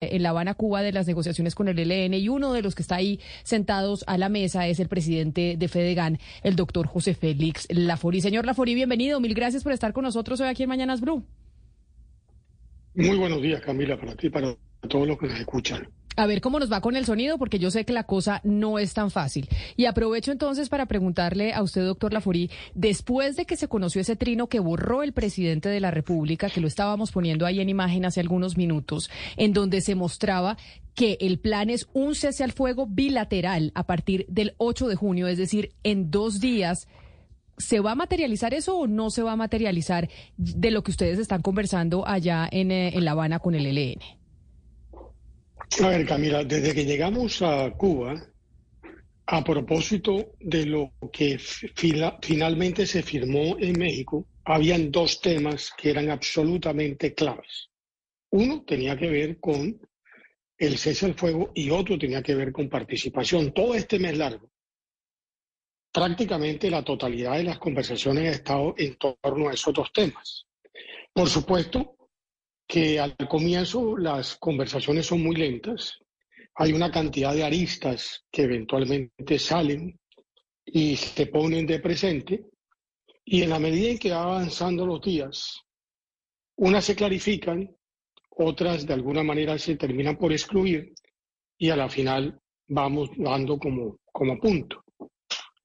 en La Habana, Cuba, de las negociaciones con el ELN y uno de los que está ahí sentados a la mesa es el presidente de Fedegan, el doctor José Félix Lafori. Señor Lafori, bienvenido. Mil gracias por estar con nosotros hoy aquí en Mañanas Blue. Muy buenos días, Camila, para ti y para todos los que nos escuchan a ver cómo nos va con el sonido, porque yo sé que la cosa no es tan fácil. Y aprovecho entonces para preguntarle a usted, doctor Laforí, después de que se conoció ese trino que borró el presidente de la República, que lo estábamos poniendo ahí en imagen hace algunos minutos, en donde se mostraba que el plan es un cese al fuego bilateral a partir del 8 de junio, es decir, en dos días. ¿Se va a materializar eso o no se va a materializar de lo que ustedes están conversando allá en, eh, en La Habana con el ELN? A ver, Camila, desde que llegamos a Cuba, a propósito de lo que finalmente se firmó en México, habían dos temas que eran absolutamente claves. Uno tenía que ver con el cese al fuego y otro tenía que ver con participación. Todo este mes largo, prácticamente la totalidad de las conversaciones ha estado en torno a esos dos temas. Por supuesto, que al comienzo las conversaciones son muy lentas, hay una cantidad de aristas que eventualmente salen y se ponen de presente, y en la medida en que va avanzando los días, unas se clarifican, otras de alguna manera se terminan por excluir, y a la final vamos dando como, como punto.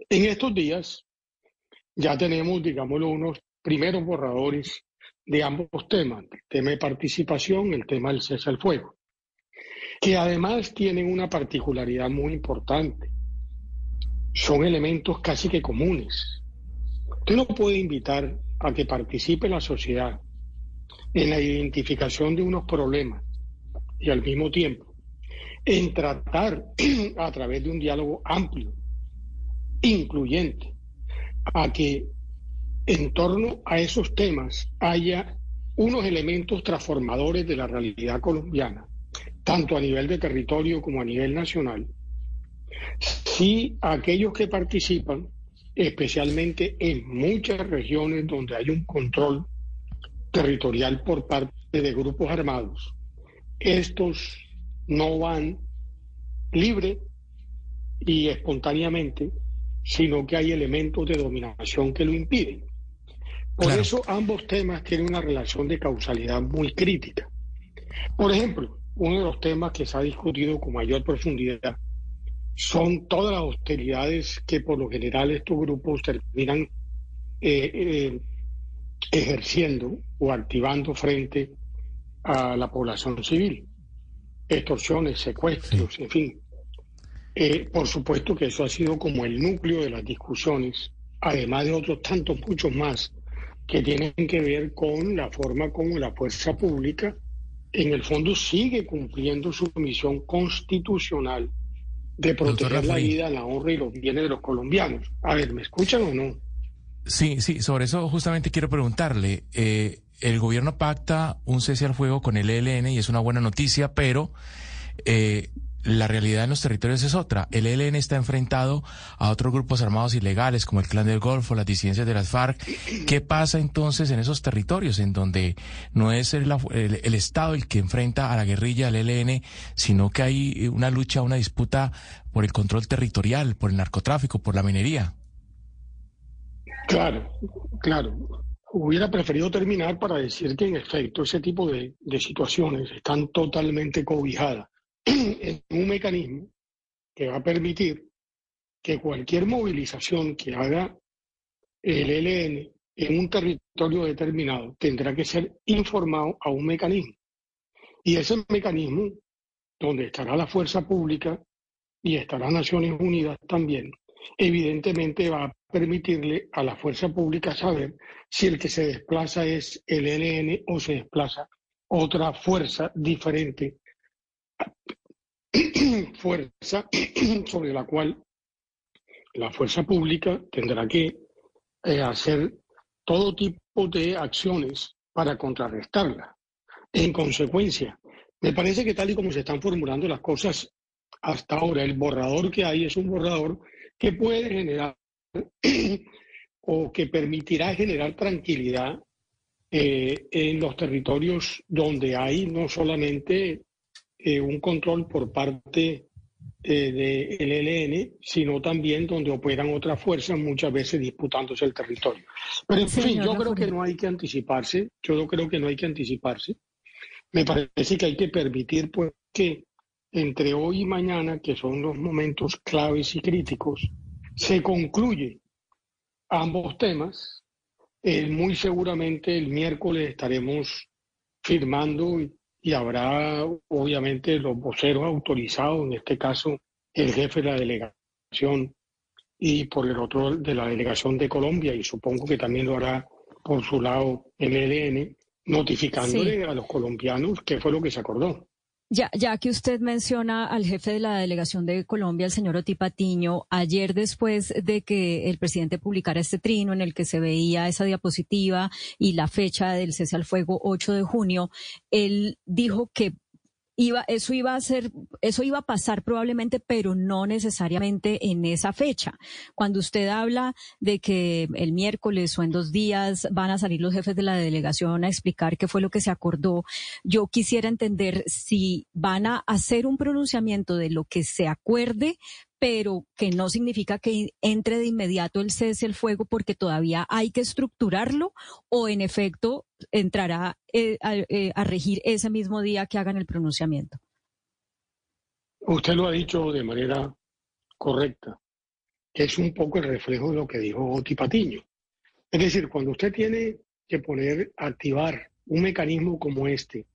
En estos días ya tenemos, digámoslo, unos primeros borradores de ambos temas, el tema de participación, el tema del cese al fuego, que además tienen una particularidad muy importante. Son elementos casi que comunes. Usted no puede invitar a que participe la sociedad en la identificación de unos problemas y al mismo tiempo en tratar a través de un diálogo amplio, incluyente, a que en torno a esos temas haya unos elementos transformadores de la realidad colombiana, tanto a nivel de territorio como a nivel nacional, si aquellos que participan, especialmente en muchas regiones donde hay un control territorial por parte de grupos armados, estos no van libre y espontáneamente, sino que hay elementos de dominación que lo impiden. Por eso ambos temas tienen una relación de causalidad muy crítica. Por ejemplo, uno de los temas que se ha discutido con mayor profundidad son todas las hostilidades que por lo general estos grupos terminan eh, eh, ejerciendo o activando frente a la población civil. Extorsiones, secuestros, en fin. Eh, por supuesto que eso ha sido como el núcleo de las discusiones, además de otros tantos, muchos más que tienen que ver con la forma como la fuerza pública en el fondo sigue cumpliendo su misión constitucional de proteger la vida, la honra y los bienes de los colombianos. A ver, ¿me escuchan o no? Sí, sí, sobre eso justamente quiero preguntarle. Eh, el gobierno pacta un cese al fuego con el ELN y es una buena noticia, pero eh, la realidad en los territorios es otra. El ELN está enfrentado a otros grupos armados ilegales como el Clan del Golfo, las disidencias de las FARC. ¿Qué pasa entonces en esos territorios en donde no es el, Estado el que enfrenta a la guerrilla del ELN, sino que hay una lucha, una disputa por el control territorial, por el narcotráfico, por la minería? Claro, claro. Hubiera preferido terminar para decir que en efecto ese tipo de situaciones están totalmente cobijadas en un mecanismo que va a permitir que cualquier movilización que haga el ELN en un territorio determinado tendrá que ser informado a un mecanismo. Y ese mecanismo, donde estará la fuerza pública y estará Naciones Unidas también, evidentemente va a permitirle a la fuerza pública saber si el que se desplaza es el ELN o se desplaza otra fuerza diferente fuerza sobre la cual la fuerza pública tendrá que eh, hacer todo tipo de acciones para contrarrestarla. En consecuencia, me parece que tal y como se están formulando las cosas hasta ahora, el borrador que hay es un borrador que puede generar o que permitirá generar tranquilidad eh, en los territorios donde hay no solamente eh, un control por parte eh, del ELN, sino también donde operan otras fuerzas, muchas veces disputándose el territorio. Pero en fin, yo creo que no hay que anticiparse, yo creo que no hay que anticiparse. Me parece que hay que permitir pues, que entre hoy y mañana, que son los momentos claves y críticos, se concluye ambos temas. Eh, muy seguramente el miércoles estaremos firmando y habrá obviamente los voceros autorizados, en este caso el jefe de la delegación y por el otro de la delegación de Colombia y supongo que también lo hará por su lado el ELN, notificándole a los colombianos qué fue lo que se acordó. Ya, ya que usted menciona al jefe de la delegación de Colombia, el señor Otipatiño, ayer después de que el presidente publicara este trino en el que se veía esa diapositiva y la fecha del cese al fuego 8 de junio, él dijo que iba, eso iba a ser, eso iba a pasar probablemente, pero no necesariamente en esa fecha. Cuando usted habla de que el miércoles o en dos días van a salir los jefes de la delegación a explicar qué fue lo que se acordó, yo quisiera entender si van a hacer un pronunciamiento de lo que se acuerde, pero que no significa que entre de inmediato el cese el fuego porque todavía hay que estructurarlo o en efecto entrará eh, eh, a, regir ese mismo día que hagan el pronunciamiento. Usted lo ha dicho de manera correcta, que es un poco el reflejo de lo que dijo Oti Patiño. Es decir, cuando usted tiene que poner, activar un mecanismo como este,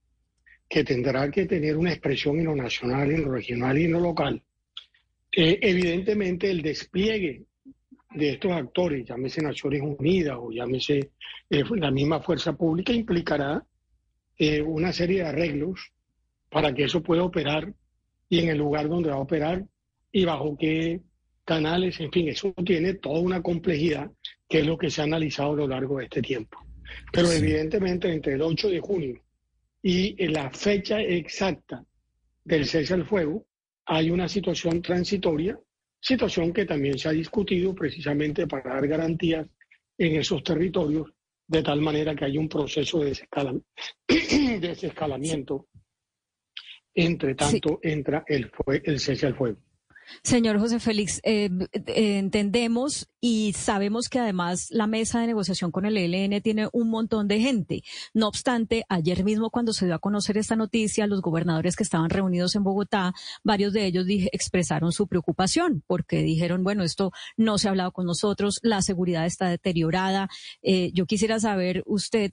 que tendrá que tener una expresión en lo nacional, en lo regional y en lo local, eh, evidentemente el despliegue de estos actores, llámese Naciones Unidas o llámese eh, la misma fuerza pública, implicará eh, una serie de arreglos para que eso pueda operar y en el lugar donde va a operar y bajo qué canales, en fin, eso tiene toda una complejidad que es lo que se ha analizado a lo largo de este tiempo. Pero evidentemente entre el 8 de junio y la fecha exacta del cese al fuego, hay una situación transitoria, situación que también se ha discutido precisamente para dar garantías en esos territorios, de tal manera que hay un proceso de, desescalamiento. Entre tanto, entra el, el cese al fuego. Señor José Félix, eh, eh, entendemos y sabemos que además la mesa de negociación con el ELN tiene un montón de gente. No obstante, ayer mismo cuando se dio a conocer esta noticia, los gobernadores que estaban reunidos en Bogotá, varios de ellos expresaron su preocupación porque dijeron, bueno, esto no se ha hablado con nosotros, la seguridad está deteriorada. Eh, yo quisiera saber usted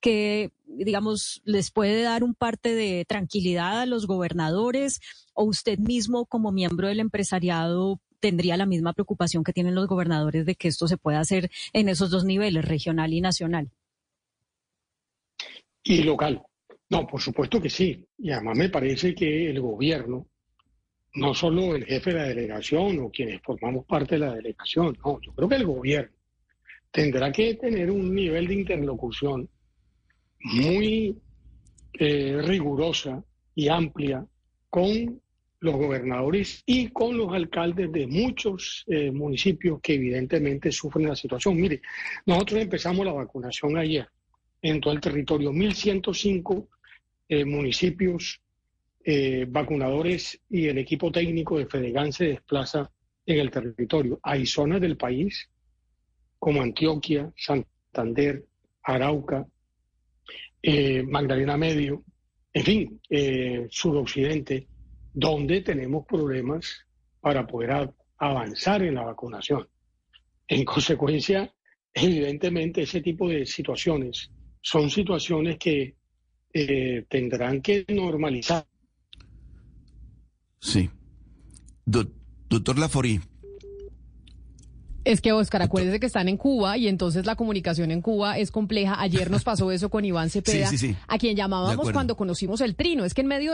qué, digamos, les puede dar un parte de tranquilidad a los gobernadores o usted mismo como miembro del empresariado tendría la misma preocupación que tienen los gobernadores de que esto se pueda hacer en esos dos niveles, regional y nacional. Y local. No, por supuesto que sí. Y además me parece que el gobierno, no solo el jefe de la delegación o quienes formamos parte de la delegación, no, yo creo que el gobierno tendrá que tener un nivel de interlocución muy eh, rigurosa y amplia con los gobernadores y con los alcaldes de muchos eh, municipios que evidentemente sufren la situación. Mire, nosotros empezamos la vacunación ayer en todo el territorio, 1.105 eh, municipios eh, vacunadores y el equipo técnico de Fedegan se desplaza en el territorio. Hay zonas del país como Antioquia, Santander, Arauca, Magdalena Medio, en fin, suroccidente, donde tenemos problemas para poder avanzar en la vacunación. En consecuencia, evidentemente ese tipo de situaciones son situaciones que eh, tendrán que normalizar. Sí. doctor Laforí, es que, Oscar, acuérdese que están en Cuba y entonces la comunicación en Cuba es compleja. Ayer nos pasó eso con Iván Cepeda, a quien llamábamos cuando conocimos el trino. Es que en medio de